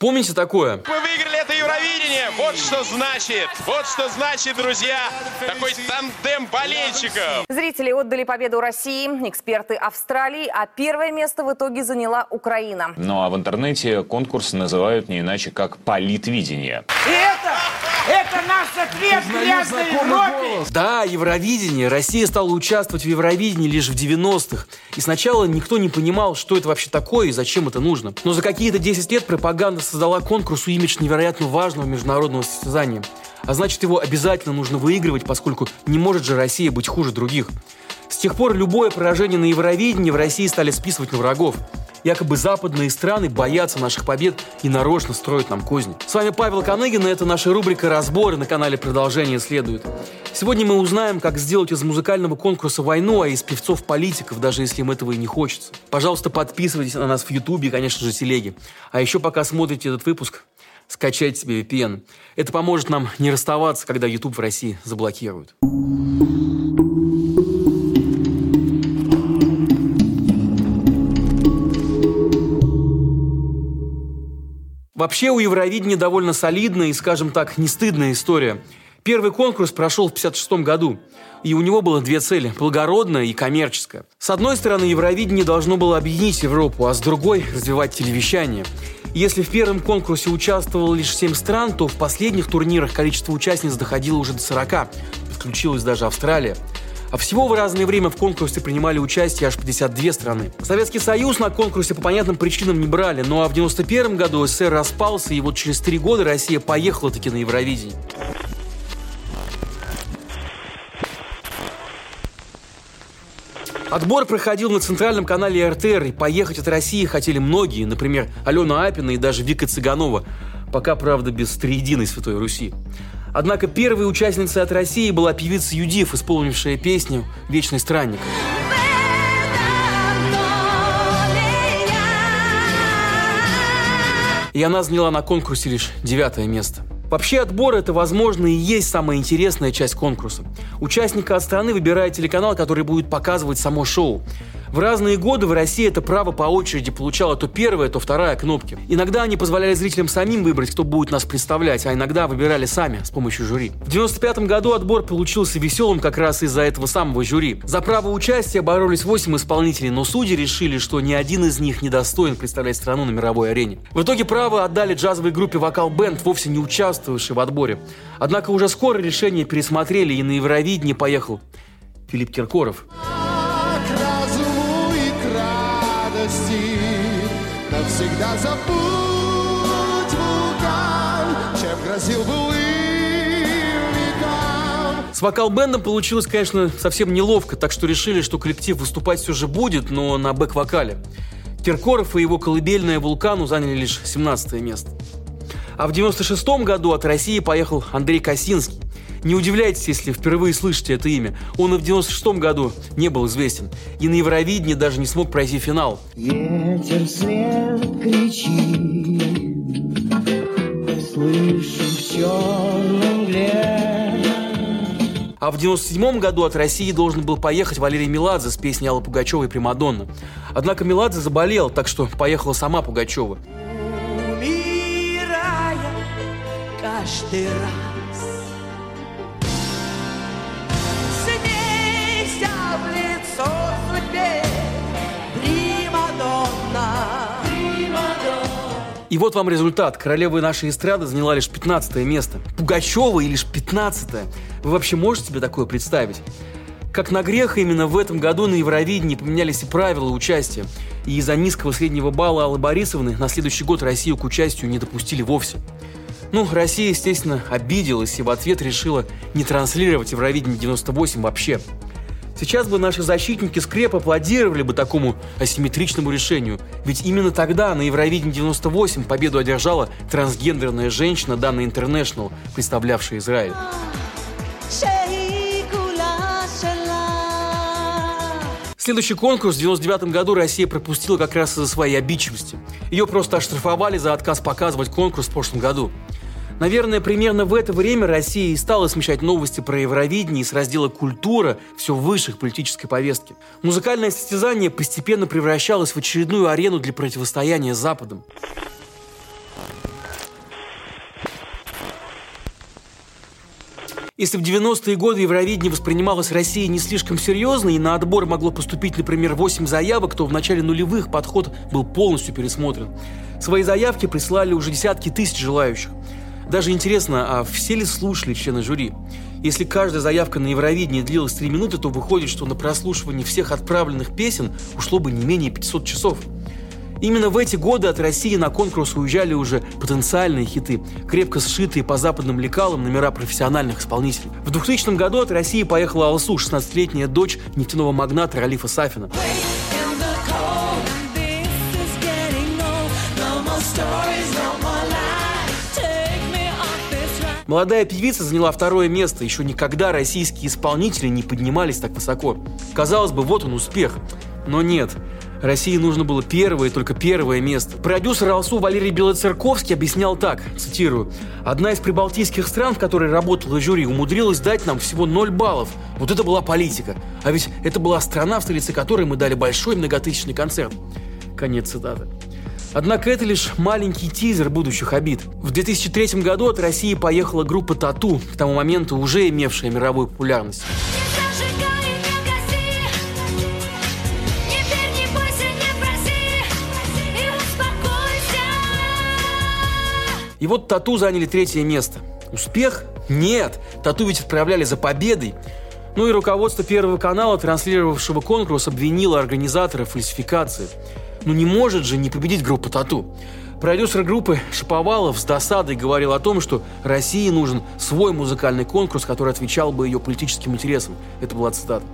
Помните такое? Мы выиграли это Евровидение. Вот что значит. Вот что значит, друзья, такой тандем болельщиков. Зрители отдали победу России, эксперты Австралии, а первое место в итоге заняла Украина. Ну а в интернете конкурс называют не иначе как политвидение. И это, это наш ответ грязной Европе! Да, Евровидение. Россия стала участвовать в Евровидении лишь в 90-х. И сначала никто не понимал, что это вообще такое и зачем это нужно. Но за какие-то 10 лет пропаганда создала конкурсу имидж невероятно важного международного состязания. А значит, его обязательно нужно выигрывать, поскольку не может же Россия быть хуже других. С тех пор любое поражение на Евровидении в России стали списывать на врагов. Якобы западные страны боятся наших побед и нарочно строят нам козни. С вами Павел Коныгин, и это наша рубрика «Разборы» на канале «Продолжение следует». Сегодня мы узнаем, как сделать из музыкального конкурса войну, а из певцов политиков, даже если им этого и не хочется. Пожалуйста, подписывайтесь на нас в Ютубе и, конечно же, телеге. А еще пока смотрите этот выпуск, скачайте себе VPN. Это поможет нам не расставаться, когда YouTube в России заблокируют. Вообще у Евровидения довольно солидная и, скажем так, не стыдная история. Первый конкурс прошел в 1956 году, и у него было две цели – благородная и коммерческая. С одной стороны, Евровидение должно было объединить Европу, а с другой – развивать телевещание. Если в первом конкурсе участвовало лишь 7 стран, то в последних турнирах количество участниц доходило уже до 40. Подключилась даже Австралия. А всего в разное время в конкурсе принимали участие аж 52 страны. Советский Союз на конкурсе по понятным причинам не брали, ну а в 91 году СССР распался, и вот через три года Россия поехала таки на Евровидение. Отбор проходил на центральном канале РТР, и поехать от России хотели многие, например, Алена Апина и даже Вика Цыганова, пока, правда, без триединой Святой Руси. Однако первой участницей от России была певица Юдив, исполнившая песню «Вечный странник». И она заняла на конкурсе лишь девятое место. Вообще отбор – это, возможно, и есть самая интересная часть конкурса. Участника от страны выбирает телеканал, который будет показывать само шоу. В разные годы в России это право по очереди получало то первая, то вторая кнопки. Иногда они позволяли зрителям самим выбрать, кто будет нас представлять, а иногда выбирали сами с помощью жюри. В 95 году отбор получился веселым как раз из-за этого самого жюри. За право участия боролись 8 исполнителей, но судьи решили, что ни один из них не достоин представлять страну на мировой арене. В итоге право отдали джазовой группе «Вокал Бенд», вовсе не участвовавшей в отборе. Однако уже скоро решение пересмотрели, и на Евровидение поехал Филипп Киркоров. Навсегда забудь вулкан, чем грозил векам. С вокал-бендом получилось, конечно, совсем неловко, так что решили, что коллектив выступать все же будет, но на бэк-вокале. Киркоров и его колыбельная «Вулкану» заняли лишь 17 место. А в 96 году от России поехал Андрей Косинский. Не удивляйтесь, если впервые слышите это имя. Он и в 96 году не был известен. И на Евровидении даже не смог пройти финал. Ветер свет кричит, слышу в черном мгле. А в 97 году от России должен был поехать Валерий Меладзе с песней Аллы Пугачевой «Примадонна». Однако Меладзе заболел, так что поехала сама Пугачева. Умирая каждый раз. И вот вам результат. Королева нашей эстрады заняла лишь 15 место. Пугачева и лишь 15 -е. Вы вообще можете себе такое представить? Как на грех, именно в этом году на Евровидении поменялись и правила участия. И из-за низкого среднего балла Аллы Борисовны на следующий год Россию к участию не допустили вовсе. Ну, Россия, естественно, обиделась и в ответ решила не транслировать Евровидение 98 вообще. Сейчас бы наши защитники скреп аплодировали бы такому асимметричному решению, ведь именно тогда на Евровидении 98 победу одержала трансгендерная женщина данной Интернешнл, представлявшая Израиль. Следующий конкурс в 99 году Россия пропустила как раз из-за своей обидчивости. Ее просто оштрафовали за отказ показывать конкурс в прошлом году. Наверное, примерно в это время Россия и стала смещать новости про Евровидение с раздела «Культура» все выше к политической повестки. Музыкальное состязание постепенно превращалось в очередную арену для противостояния Западом. Если в 90-е годы Евровидение воспринималось Россией не слишком серьезно, и на отбор могло поступить, например, 8 заявок, то в начале нулевых подход был полностью пересмотрен. Свои заявки присылали уже десятки тысяч желающих. Даже интересно, а все ли слушали члены жюри? Если каждая заявка на Евровидение длилась 3 минуты, то выходит, что на прослушивание всех отправленных песен ушло бы не менее 500 часов. Именно в эти годы от России на конкурс уезжали уже потенциальные хиты, крепко сшитые по западным лекалам номера профессиональных исполнителей. В 2000 году от России поехала Алсу, 16-летняя дочь нефтяного магната Ралифа Сафина. Молодая певица заняла второе место. Еще никогда российские исполнители не поднимались так высоко. Казалось бы, вот он успех. Но нет. России нужно было первое, только первое место. Продюсер Алсу Валерий Белоцерковский объяснял так, цитирую, «Одна из прибалтийских стран, в которой работала жюри, умудрилась дать нам всего 0 баллов. Вот это была политика. А ведь это была страна, в столице которой мы дали большой многотысячный концерт». Конец цитаты. Однако это лишь маленький тизер будущих обид. В 2003 году от России поехала группа «Тату», к тому моменту уже имевшая мировую популярность. И вот Тату заняли третье место. Успех? Нет. Тату ведь отправляли за победой. Ну и руководство Первого канала, транслировавшего конкурс, обвинило организатора в фальсификации. Ну не может же не победить группа Тату. Продюсер группы Шаповалов с досадой говорил о том, что России нужен свой музыкальный конкурс, который отвечал бы ее политическим интересам. Это была цитата.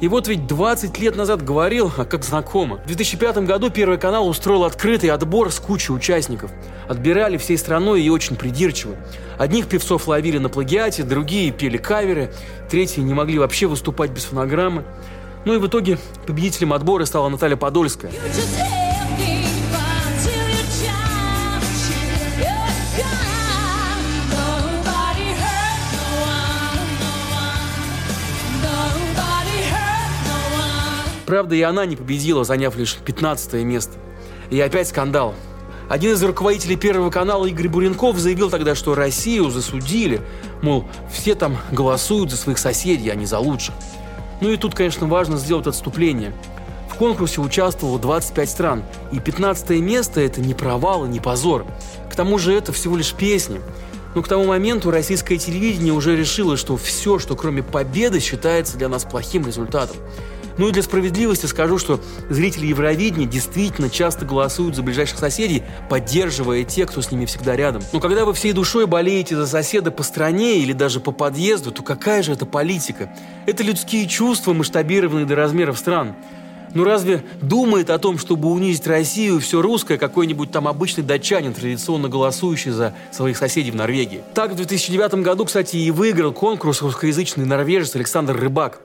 И вот ведь 20 лет назад говорил, а как знакомо. В 2005 году Первый канал устроил открытый отбор с кучей участников. Отбирали всей страной и очень придирчиво. Одних певцов ловили на плагиате, другие пели каверы, третьи не могли вообще выступать без фонограммы. Ну и в итоге победителем отбора стала Наталья Подольская. Правда, и она не победила, заняв лишь 15 место. И опять скандал. Один из руководителей Первого канала Игорь Буренков заявил тогда, что Россию засудили. Мол, все там голосуют за своих соседей, а не за лучших. Ну и тут, конечно, важно сделать отступление. В конкурсе участвовало 25 стран, и 15 место – это не провал и не позор. К тому же это всего лишь песни. Но к тому моменту российское телевидение уже решило, что все, что кроме победы, считается для нас плохим результатом. Ну и для справедливости скажу, что зрители Евровидения действительно часто голосуют за ближайших соседей, поддерживая тех, кто с ними всегда рядом. Но когда вы всей душой болеете за соседа по стране или даже по подъезду, то какая же это политика? Это людские чувства, масштабированные до размеров стран. Ну разве думает о том, чтобы унизить Россию все русское какой-нибудь там обычный датчанин, традиционно голосующий за своих соседей в Норвегии? Так в 2009 году, кстати, и выиграл конкурс русскоязычный норвежец Александр Рыбак.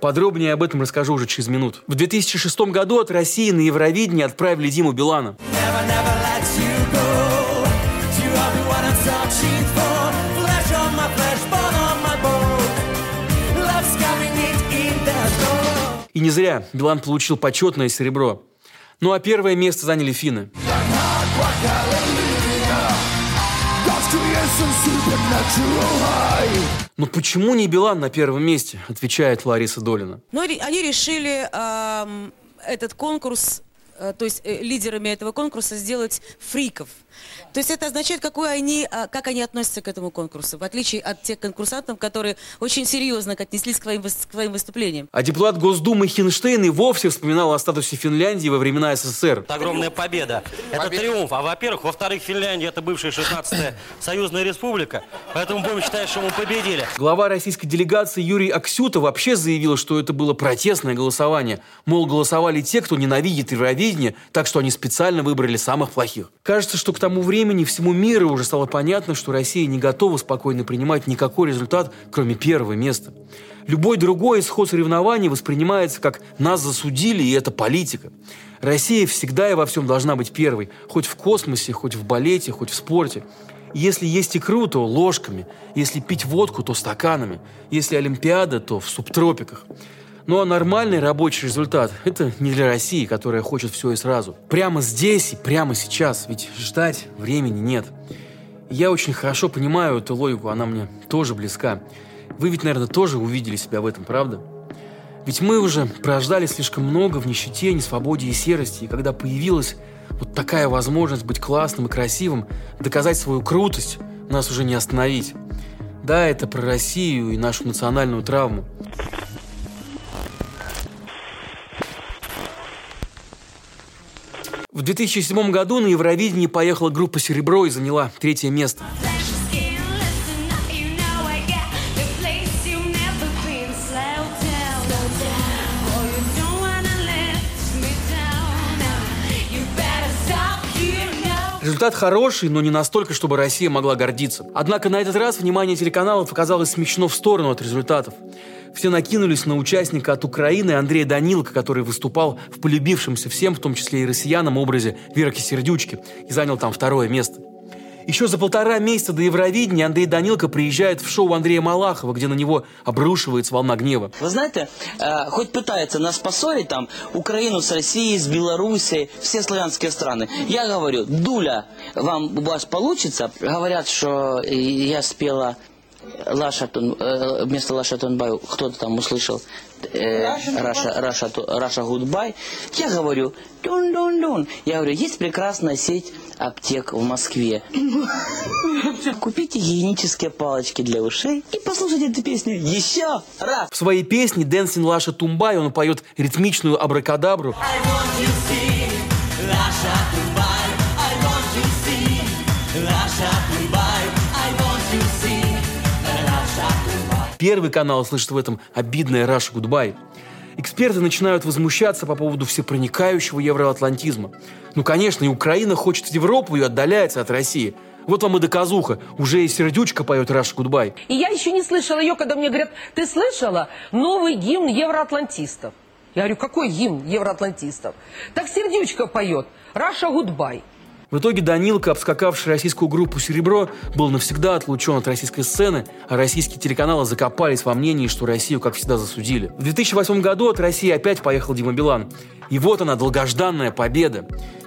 Подробнее об этом расскажу уже через минут. В 2006 году от России на Евровидение отправили Диму Билана. И не зря Билан получил почетное серебро. Ну а первое место заняли финны. Но почему не Билан на первом месте, отвечает Лариса Долина. Ну, они решили эм, этот конкурс, э, то есть э, лидерами этого конкурса сделать фриков. То есть это означает, какой они, а, как они относятся к этому конкурсу, в отличие от тех конкурсантов, которые очень серьезно отнеслись к своим, к своим выступлениям. А депутат Госдумы Хинштейн и вовсе вспоминал о статусе Финляндии во времена СССР. Это огромная победа. Это победа. триумф. А во-первых, во-вторых, Финляндия это бывшая 16-я союзная республика, поэтому будем считать, что мы победили. Глава российской делегации Юрий Аксюта вообще заявил, что это было протестное голосование. Мол, голосовали те, кто ненавидит Евровидение, так что они специально выбрали самых плохих. Кажется, что к тому времени всему миру уже стало понятно, что Россия не готова спокойно принимать никакой результат, кроме первого места. Любой другой исход соревнований воспринимается как «нас засудили, и это политика». Россия всегда и во всем должна быть первой, хоть в космосе, хоть в балете, хоть в спорте. Если есть икру, то ложками. Если пить водку, то стаканами. Если Олимпиада, то в субтропиках. Ну а нормальный рабочий результат – это не для России, которая хочет все и сразу. Прямо здесь и прямо сейчас, ведь ждать времени нет. Я очень хорошо понимаю эту логику, она мне тоже близка. Вы ведь, наверное, тоже увидели себя в этом, правда? Ведь мы уже прождали слишком много в нищете, несвободе и серости, и когда появилась вот такая возможность быть классным и красивым, доказать свою крутость, нас уже не остановить. Да, это про Россию и нашу национальную травму. В 2007 году на Евровидении поехала группа «Серебро» и заняла третье место. Результат хороший, но не настолько, чтобы Россия могла гордиться. Однако на этот раз внимание телеканалов оказалось смещено в сторону от результатов. Все накинулись на участника от Украины Андрея Данилка, который выступал в полюбившемся всем, в том числе и россиянам, образе Верки Сердючки и занял там второе место. Еще за полтора месяца до Евровидения Андрей Данилко приезжает в шоу Андрея Малахова, где на него обрушивается волна гнева. Вы знаете, э, хоть пытается нас поссорить там, Украину с Россией, с Белоруссией, все славянские страны. Я говорю, Дуля, вам у вас получится? Говорят, что я спела Лаша, Тун- э, вместо Лаша Тунбай кто-то там услышал э, Russia, Russia, Russia Goodbye. Я говорю, дун дун дун Я говорю, есть прекрасная сеть аптек в Москве. Купите гигиенические палочки для ушей и послушайте эту песню еще раз. В своей песне «Dancing Lasha Tumbai» он поет ритмичную абракадабру. Первый канал слышит в этом обидное «Russia Goodbye». Эксперты начинают возмущаться по поводу всепроникающего евроатлантизма. Ну, конечно, и Украина хочет в Европу и отдаляется от России. Вот вам и доказуха. Уже и Сердючка поет «Russia Goodbye». И я еще не слышала ее, когда мне говорят, ты слышала новый гимн евроатлантистов? Я говорю, какой гимн евроатлантистов? Так Сердючка поет «Russia Goodbye». В итоге Данилко, обскакавший российскую группу «Серебро», был навсегда отлучен от российской сцены, а российские телеканалы закопались во мнении, что Россию, как всегда, засудили. В 2008 году от России опять поехал Дима Билан. И вот она, долгожданная победа.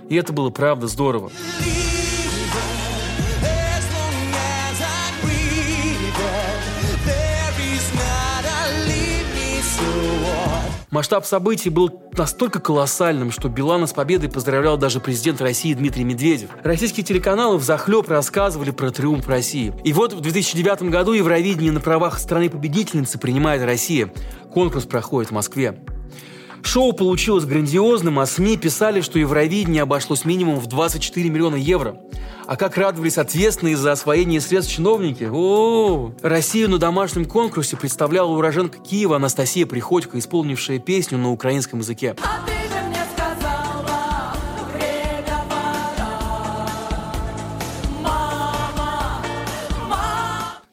И это было правда здорово. Масштаб событий был настолько колоссальным, что Билана с победой поздравлял даже президент России Дмитрий Медведев. Российские телеканалы взахлеб рассказывали про триумф России. И вот в 2009 году Евровидение на правах страны-победительницы принимает Россия. Конкурс проходит в Москве. Шоу получилось грандиозным, а СМИ писали, что Евровидение обошлось минимум в 24 миллиона евро. А как радовались ответственные за освоение средств чиновники. О, Россию на домашнем конкурсе представляла уроженка Киева Анастасия Приходько, исполнившая песню на украинском языке.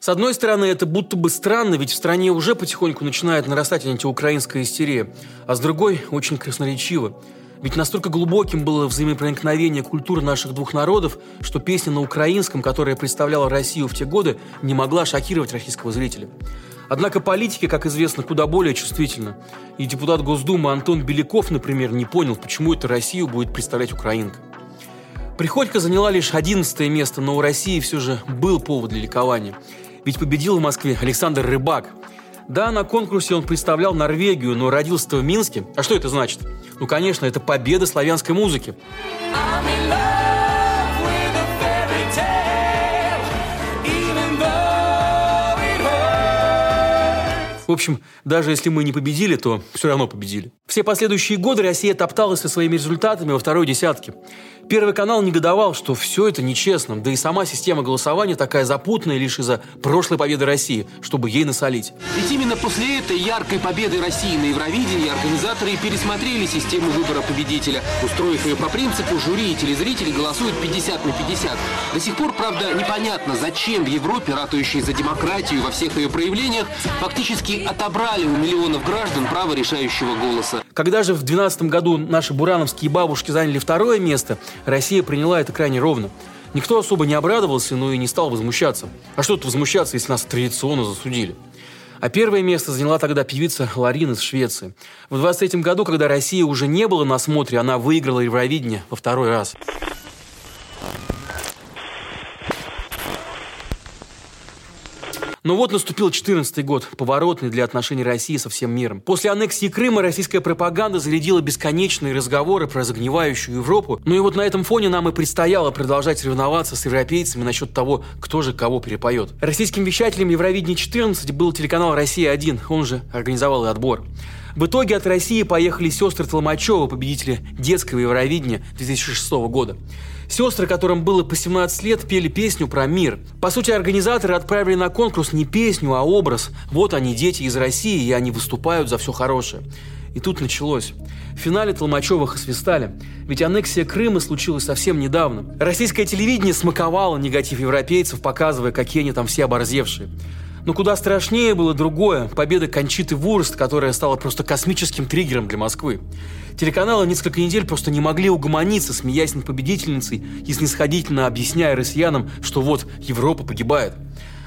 С одной стороны, это будто бы странно, ведь в стране уже потихоньку начинает нарастать антиукраинская истерия, а с другой – очень красноречиво. Ведь настолько глубоким было взаимопроникновение культур наших двух народов, что песня на украинском, которая представляла Россию в те годы, не могла шокировать российского зрителя. Однако политики, как известно, куда более чувствительны. И депутат Госдумы Антон Беляков, например, не понял, почему это Россию будет представлять украинка. Приходько заняла лишь 11 место, но у России все же был повод для ликования. Ведь победил в Москве Александр Рыбак. Да, на конкурсе он представлял Норвегию, но родился в Минске. А что это значит? Ну, конечно, это победа славянской музыки. В общем, даже если мы не победили, то все равно победили. Все последующие годы Россия топталась со своими результатами во второй десятке. Первый канал негодовал, что все это нечестно, да и сама система голосования такая запутанная лишь из-за прошлой победы России, чтобы ей насолить. Ведь именно после этой яркой победы России на Евровидении организаторы пересмотрели систему выбора победителя, устроив ее по принципу жюри и телезрители голосуют 50 на 50. До сих пор, правда, непонятно, зачем в Европе, ратующие за демократию во всех ее проявлениях, фактически отобрали у миллионов граждан право решающего голоса. Когда же в 2012 году наши бурановские бабушки заняли второе место, Россия приняла это крайне ровно. Никто особо не обрадовался, но и не стал возмущаться. А что тут возмущаться, если нас традиционно засудили? А первое место заняла тогда певица Ларин из Швеции. В 23 году, когда Россия уже не была на смотре, она выиграла Евровидение во второй раз. Но вот наступил 14 год, поворотный для отношений России со всем миром. После аннексии Крыма российская пропаганда зарядила бесконечные разговоры про загнивающую Европу. Ну и вот на этом фоне нам и предстояло продолжать соревноваться с европейцами насчет того, кто же кого перепоет. Российским вещателем Евровидения 14 был телеканал «Россия-1», он же организовал и отбор. В итоге от России поехали сестры Толмачева, победители детского Евровидения 2006 года. Сестры, которым было по 17 лет, пели песню про мир. По сути, организаторы отправили на конкурс не песню, а образ. Вот они, дети из России, и они выступают за все хорошее. И тут началось. В финале Толмачевых освистали. Ведь аннексия Крыма случилась совсем недавно. Российское телевидение смаковало негатив европейцев, показывая, какие они там все оборзевшие. Но куда страшнее было другое – победа Кончиты Вурст, которая стала просто космическим триггером для Москвы. Телеканалы несколько недель просто не могли угомониться, смеясь над победительницей и снисходительно объясняя россиянам, что вот Европа погибает.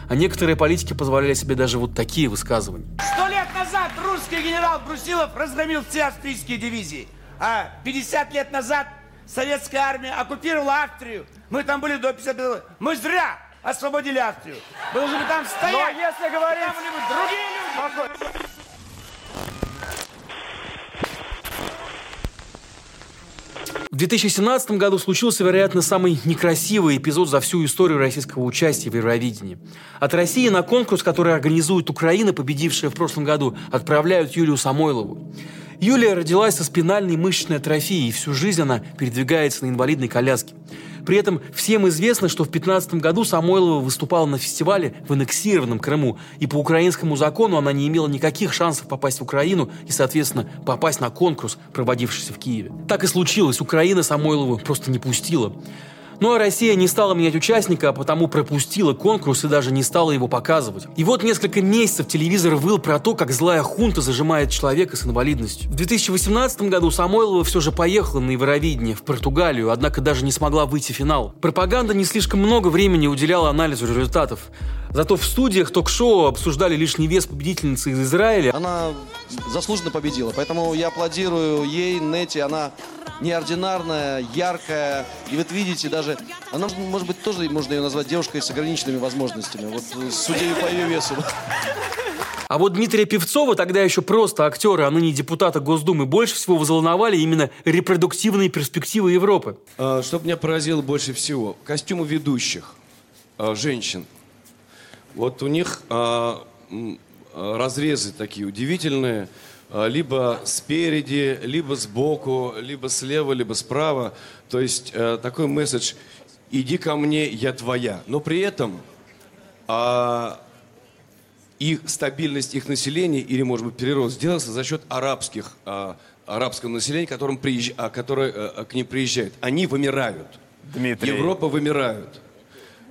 А некоторые политики позволяли себе даже вот такие высказывания. Сто лет назад русский генерал Брусилов разгромил все австрийские дивизии. А 50 лет назад советская армия оккупировала Австрию. Мы там были до 50 Мы зря освободили Австрию. Мы должны бы там стоять. Но если говорить... Там были бы другие люди. В 2017 году случился, вероятно, самый некрасивый эпизод за всю историю российского участия в Евровидении. От России на конкурс, который организует Украина, победившая в прошлом году, отправляют Юлию Самойлову. Юлия родилась со спинальной мышечной атрофией, и всю жизнь она передвигается на инвалидной коляске. При этом всем известно, что в 2015 году Самойлова выступала на фестивале в аннексированном Крыму, и по украинскому закону она не имела никаких шансов попасть в Украину и, соответственно, попасть на конкурс, проводившийся в Киеве. Так и случилось, Украина Самойлову просто не пустила. Ну а Россия не стала менять участника, а потому пропустила конкурс и даже не стала его показывать. И вот несколько месяцев телевизор выл про то, как злая хунта зажимает человека с инвалидностью. В 2018 году Самойлова все же поехала на Евровидение в Португалию, однако даже не смогла выйти в финал. Пропаганда не слишком много времени уделяла анализу результатов. Зато в студиях ток-шоу обсуждали лишний вес победительницы из Израиля. Она заслуженно победила, поэтому я аплодирую ей, Нети, она неординарная, яркая. И вот видите, даже, она, может быть, тоже можно ее назвать девушкой с ограниченными возможностями. Вот судя по ее весу. А вот Дмитрия Певцова, тогда еще просто актера, а ныне депутата Госдумы, больше всего взволновали именно репродуктивные перспективы Европы. А, что меня поразило больше всего? Костюмы ведущих, а, женщин. Вот у них а, разрезы такие удивительные. А, либо спереди, либо сбоку, либо слева, либо справа. То есть э, такой месседж «иди ко мне, я твоя». Но при этом а, их стабильность их населения или, может быть, перерост сделался за счет арабских, а, арабского населения, которым приезж... а, которое а, к ним приезжает. Они вымирают. Дмитрий. Европа вымирают.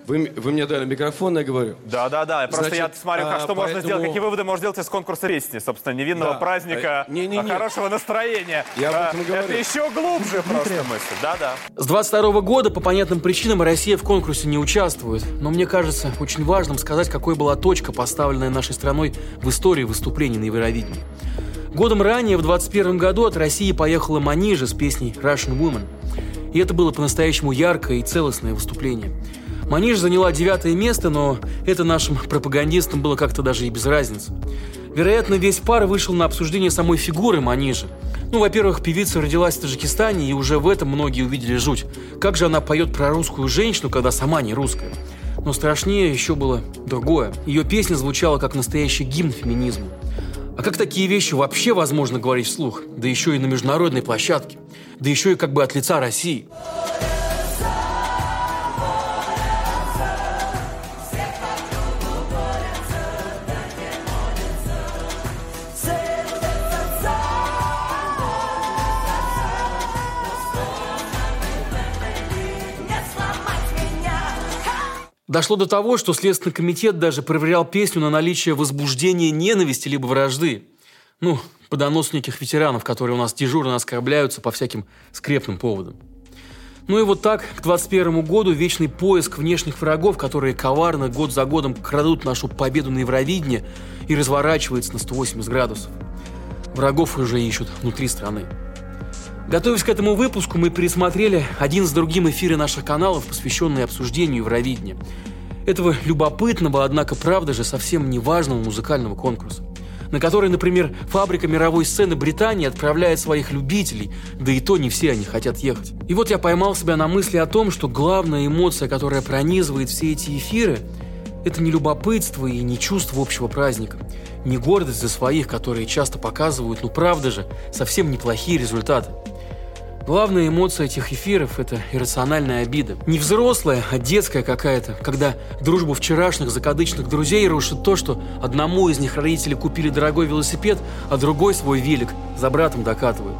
Вы, вы мне дали микрофон, я говорю. Да, да, да. Просто Значит, я смотрю, как, а, что можно поэтому- сделать, какие выводы можно сделать из конкурса песни, собственно, невинного Да. праздника, Э, не-не-не. а, хорошего настроения. Я об А, этом и говорю. Это еще глубже просто мысль. Да, да. С 22 года по понятным причинам Россия в конкурсе не участвует. Но мне кажется очень важным сказать, какой была точка, поставленная нашей страной в истории выступлений на Евровидении. Годом ранее, в 21 году, от России поехала Манижа с песней «Russian Woman». И это было по-настоящему яркое и целостное выступление. Маниж заняла девятое место, но это нашим пропагандистам было как-то даже и без разницы. Вероятно, весь пар вышел на обсуждение самой фигуры Манижи. Ну, во-первых, певица родилась в Таджикистане, и уже в этом многие увидели жуть. Как же она поет про русскую женщину, когда сама не русская? Но страшнее еще было другое. Ее песня звучала как настоящий гимн феминизму. А как такие вещи вообще возможно говорить вслух? Да еще и на международной площадке. Да еще и как бы от лица России. Дошло до того, что Следственный комитет даже проверял песню на наличие возбуждения ненависти либо вражды. Ну, по доносу неких ветеранов, которые у нас дежурно оскорбляются по всяким скрепным поводам. Ну и вот так, к 21 году вечный поиск внешних врагов, которые коварно год за годом крадут нашу победу на Евровидении и разворачивается на 180 градусов. Врагов уже ищут внутри страны. Готовясь к этому выпуску, мы пересмотрели один с другим эфиры наших каналов, посвященные обсуждению Евровидения. Этого любопытного, однако, правда же, совсем не важного музыкального конкурса на который, например, фабрика мировой сцены Британии отправляет своих любителей, да и то не все они хотят ехать. И вот я поймал себя на мысли о том, что главная эмоция, которая пронизывает все эти эфиры, это не любопытство и не чувство общего праздника, не гордость за своих, которые часто показывают, ну правда же, совсем неплохие результаты. Главная эмоция этих эфиров – это иррациональная обида. Не взрослая, а детская какая-то, когда дружбу вчерашних закадычных друзей рушит то, что одному из них родители купили дорогой велосипед, а другой свой велик за братом докатывают.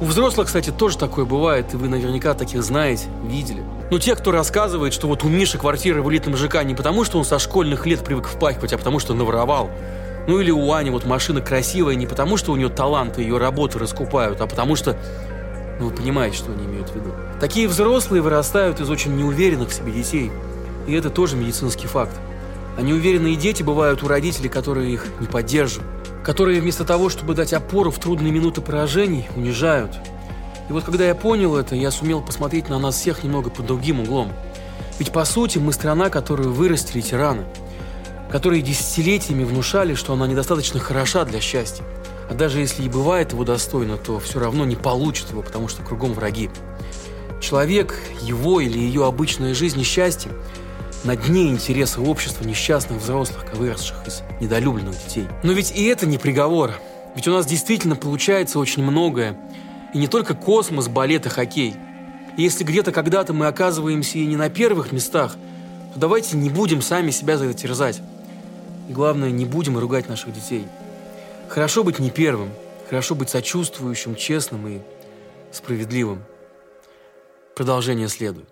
У взрослых, кстати, тоже такое бывает, и вы наверняка таких знаете, видели. Но те, кто рассказывает, что вот у Миши квартира в элитном ЖК не потому, что он со школьных лет привык впахивать, а потому что наворовал. Ну или у Ани вот машина красивая не потому, что у нее талант и ее работы раскупают, а потому что ну, вы понимаете, что они имеют в виду. Такие взрослые вырастают из очень неуверенных в себе детей. И это тоже медицинский факт. А неуверенные дети бывают у родителей, которые их не поддерживают. Которые вместо того, чтобы дать опору в трудные минуты поражений, унижают. И вот когда я понял это, я сумел посмотреть на нас всех немного под другим углом. Ведь по сути мы страна, которую вырастили тираны. Которые десятилетиями внушали, что она недостаточно хороша для счастья. А даже если и бывает его достойно, то все равно не получит его, потому что кругом враги. Человек, его или ее обычная жизнь и счастье на дне интереса общества несчастных взрослых, выросших из недолюбленных детей. Но ведь и это не приговор. Ведь у нас действительно получается очень многое. И не только космос, балет и хоккей. И если где-то когда-то мы оказываемся и не на первых местах, то давайте не будем сами себя за это терзать. И главное, не будем ругать наших детей. Хорошо быть не первым, хорошо быть сочувствующим, честным и справедливым. Продолжение следует.